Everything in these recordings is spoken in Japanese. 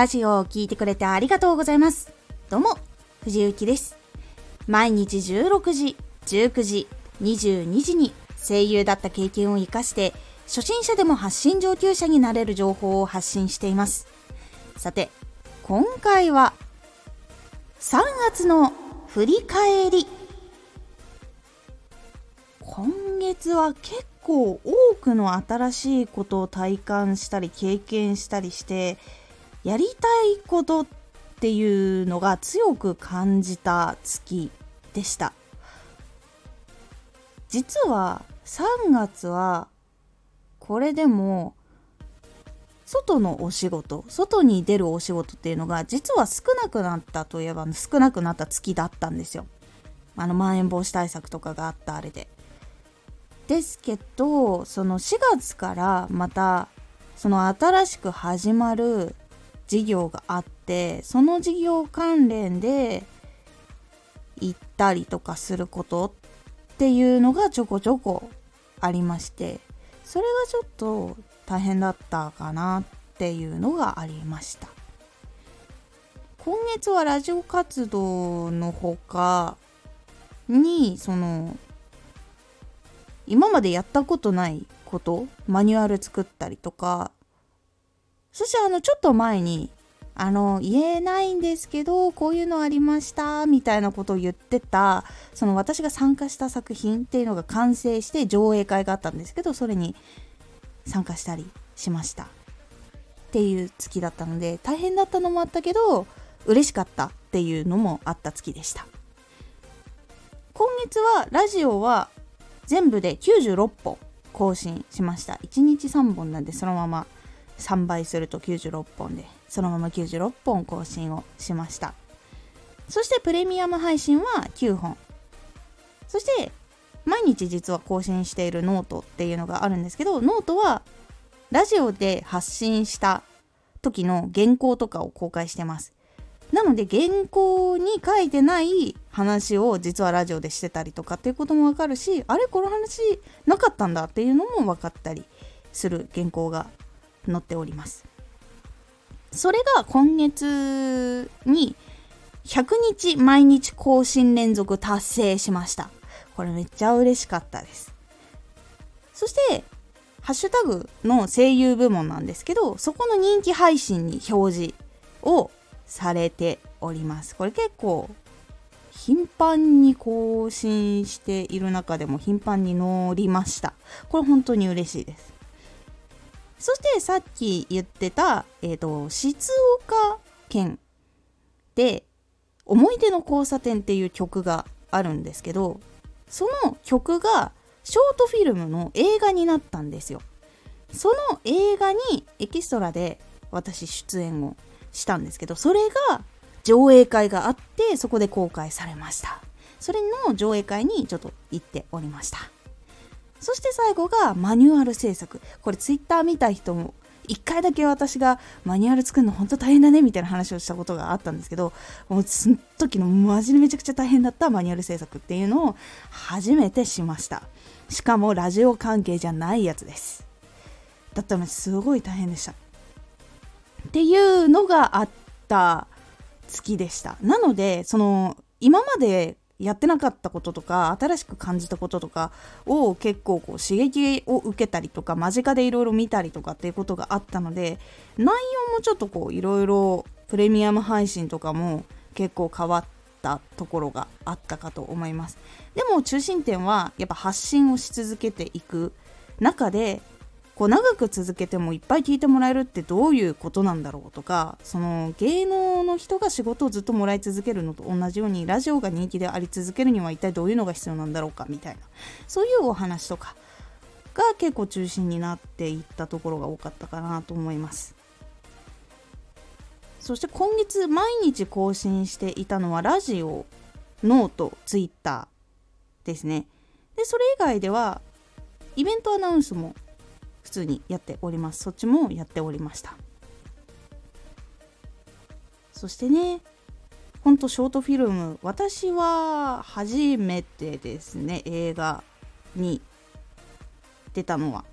ラジオを聴いてくれてありがとうございます。どうも、藤幸です。毎日16時、19時、22時に声優だった経験を活かして、初心者でも発信上級者になれる情報を発信しています。さて、今回は、3月の振り返り。今月は結構多くの新しいことを体感したり経験したりしてやりたいことっていうのが強く感じた月でした。実は3月はこれでも外のお仕事外に出るお仕事っていうのが実は少なくなったといえば少なくなった月だったんですよ。あのまん延防止対策とかがあったあれで。ですけどその4月からまたその新しく始まる事業があってその事業関連で行ったりとかすることっていうのがちょこちょこありましてそれがちょっと大変だったかなっていうのがありました。今月はラジオ活動のほかにその今までやったことないことマニュアル作ったりとかそしてあのちょっと前にあの言えないんですけどこういうのありましたみたいなことを言ってたその私が参加した作品っていうのが完成して上映会があったんですけどそれに参加したりしました。っていう月だったので大変だったのもあったけど嬉しかったっていうのもあった月でした。今月はラジオは全部で96本更新しました。1日3本なんでそのまま3倍すると96本でそのまま96本更新をしました。そしてプレミアム配信は9本。そして毎日実は更新しているノートっていうのがあるんですけどノートはラジオで発信した時の原稿とかを公開してます。なので原稿に書いてない話を実はラジオでしてたりとかっていうこともわかるしあれこの話なかったんだっていうのも分かったりする原稿が載っております。それが今月に100日毎日更新連続達成しました。これめっちゃ嬉しかったです。そしてハッシュタグの声優部門なんですけどそこの人気配信に表示をされております。これ結構頻繁に更新している中でも頻繁に乗りました。これ本当に嬉しいです。そしてさっき言ってた、えーと、静岡県で「思い出の交差点」っていう曲があるんですけどその曲がショートフィルムの映画になったんですよ。その映画にエキストラで私出演をしたんですけどそれが上映会があってそこで公開されましたそれの上映会にちょっと行っておりましたそして最後がマニュアル制作。これツイッター見た人も1回だけ私がマニュアル作るの本当大変だねみたいな話をしたことがあったんですけどもうその時のマジでめちゃくちゃ大変だったマニュアル制作っていうのを初めてしました。しかもラジオ関係じゃないやつです。だったのですごい大変でした。っていうのがあった月でした。なのでその今までやってなかったこととか新しく感じたこととかを結構こう刺激を受けたりとか間近でいろいろ見たりとかっていうことがあったので内容もちょっとこういろいろプレミアム配信とかも結構変わったところがあったかと思います。でも中心点はやっぱ発信をし続けていく中でこう長く続けてもいっぱい聞いてもらえるってどういうことなんだろうとかその芸能の人が仕事をずっともらい続けるのと同じようにラジオが人気であり続けるには一体どういうのが必要なんだろうかみたいな。そういうお話とかが結構中心になっていったところが多かったかなと思います。そして今月毎日更新していたのはラジオノートツイッターですね。でそれ以外ではイベントアナウンスも普通にやっております。そっちもやっておりました。そしてねほんとショートフィルム私は初めてですね映画に出たのは。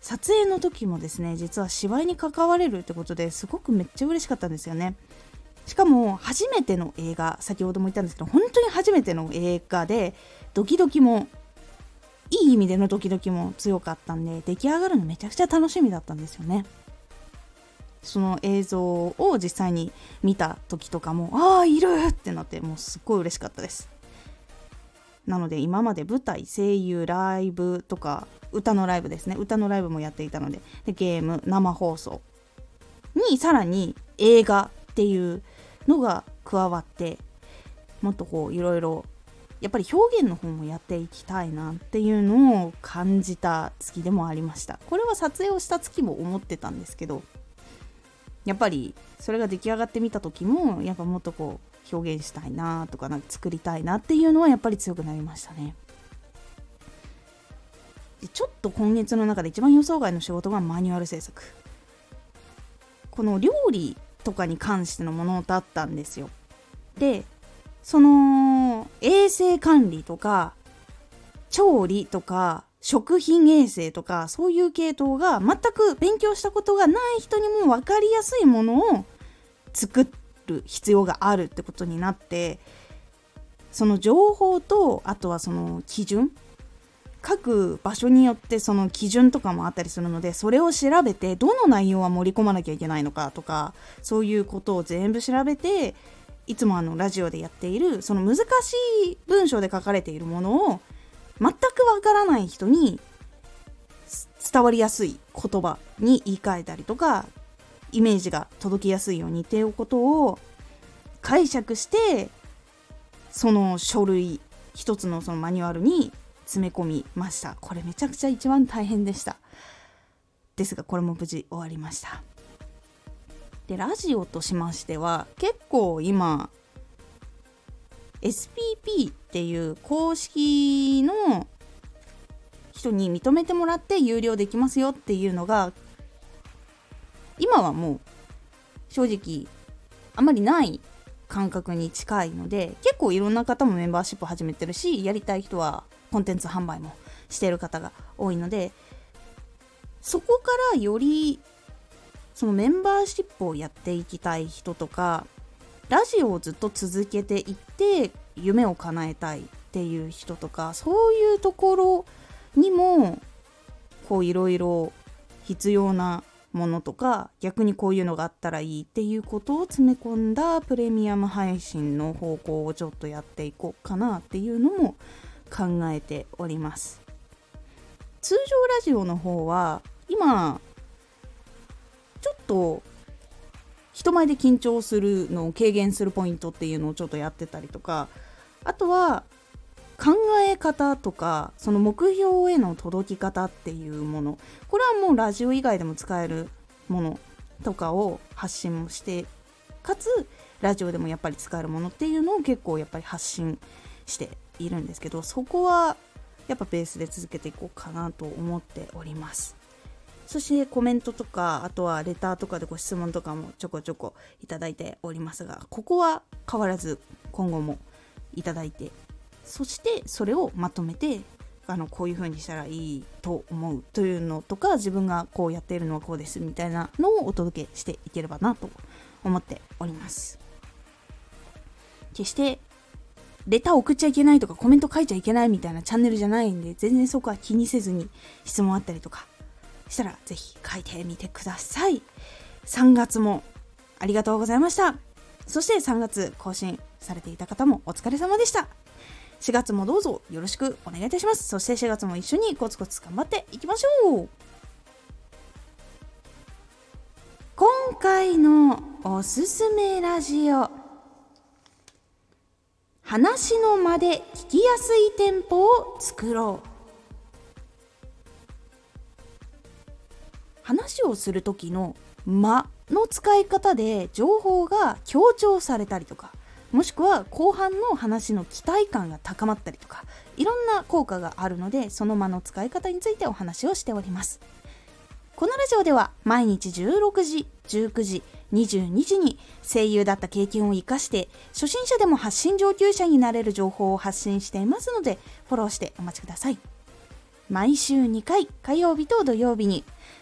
撮影の時もですね実は芝居に関われるってことですごくめっちゃ嬉しかったんですよね。しかも初めての映画先ほども言ったんですけど本当に初めての映画でドキドキもいい意味でのドキドキも強かったんで出来上がるのめちゃくちゃ楽しみだったんですよね。その映像を実際に見た時とかもああいるってなってもうすっごい嬉しかったです。なので今まで舞台声優ライブとか歌のライブですね。歌のライブもやっていたのででゲーム生放送にさらに映画っていうのが加わってもっとこういろいろやっぱり表現の方もやっていきたいなっていうのを感じた月でもありました。これは撮影をした月も思ってたんですけどやっぱりそれが出来上がってみた時もやっぱもっとこう表現したいなとかなんか作りたいなっていうのはやっぱり強くなりましたね。でちょっと今月の中で一番予想外の仕事がマニュアル制作。この料理とかに関してのものだったんですよ。でその衛生管理とか調理とか食品衛生とかそういう系統が全く勉強したことがない人にも分かりやすいものを作る必要があるってことになってその情報とあとはその基準各場所によってその基準とかもあったりするのでそれを調べてどの内容は盛り込まなきゃいけないのかとかそういうことを全部調べていつもあのラジオでやっているその難しい文章で書かれているものを全くわからない人に伝わりやすい言葉に言い換えたりとかイメージが届きやすいようにっていうことを解釈してその書類一つのそのマニュアルに詰め込みました。これめちゃくちゃ一番大変でした。ですがこれも無事終わりました。でラジオとしましては結構今 SPP っていう公式の人に認めてもらって有料できますよっていうのが今はもう正直あまりない感覚に近いので結構いろんな方もメンバーシップ始めてるしやりたい人はコンテンツ販売もしてる方が多いのでそこからよりそのメンバーシップをやっていきたい人とかラジオをずっと続けていって夢を叶えたいっていう人とかそういうところにもこういろいろ必要なものとか逆にこういうのがあったらいいっていうことを詰め込んだプレミアム配信の方向をちょっとやっていこうかなっていうのも考えております。通常ラジオの方は今と人前で緊張するのを軽減するポイントっていうのをちょっとやってたりとかあとは考え方とかその目標への届き方っていうもの。これはもうラジオ以外でも使えるものとかを発信もしてかつラジオでもやっぱり使えるものっていうのを結構やっぱり発信しているんですけどそこはやっぱベースで続けていこうかなと思っております。そしてコメントとかあとはレターとかでご質問とかもちょこちょこいただいておりますがここは変わらず今後もいただいてそしてそれをまとめてあのこういう風にしたらいいと思うというのとか自分がこうやっているのはこうですみたいなのをお届けしていければなと思っております。決してレター送っちゃいけないとかコメント書いちゃいけないみたいなチャンネルじゃないんで全然そこは気にせずに質問あったりとかしたらぜひ書いてみてください。3月もありがとうございました。そして3月更新されていた方もお疲れ様でした。4月もどうぞよろしくお願いいたします。そして4月も一緒にコツコツ頑張っていきましょう。今回のおすすめラジオ。話の間で聞きやすいテンポを作ろう。話をする時の間の使い方で情報が強調されたりとかもしくは後半の話の期待感が高まったりとかいろんな効果があるのでその間の使い方についてお話をしております。このラジオでは毎日16時19時22時に声優だった経験を生かして初心者でも発信上級者になれる情報を発信していますのでフォローしてお待ちください。毎週2回火曜日と土曜日に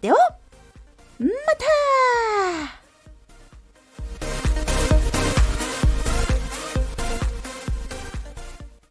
ではまた。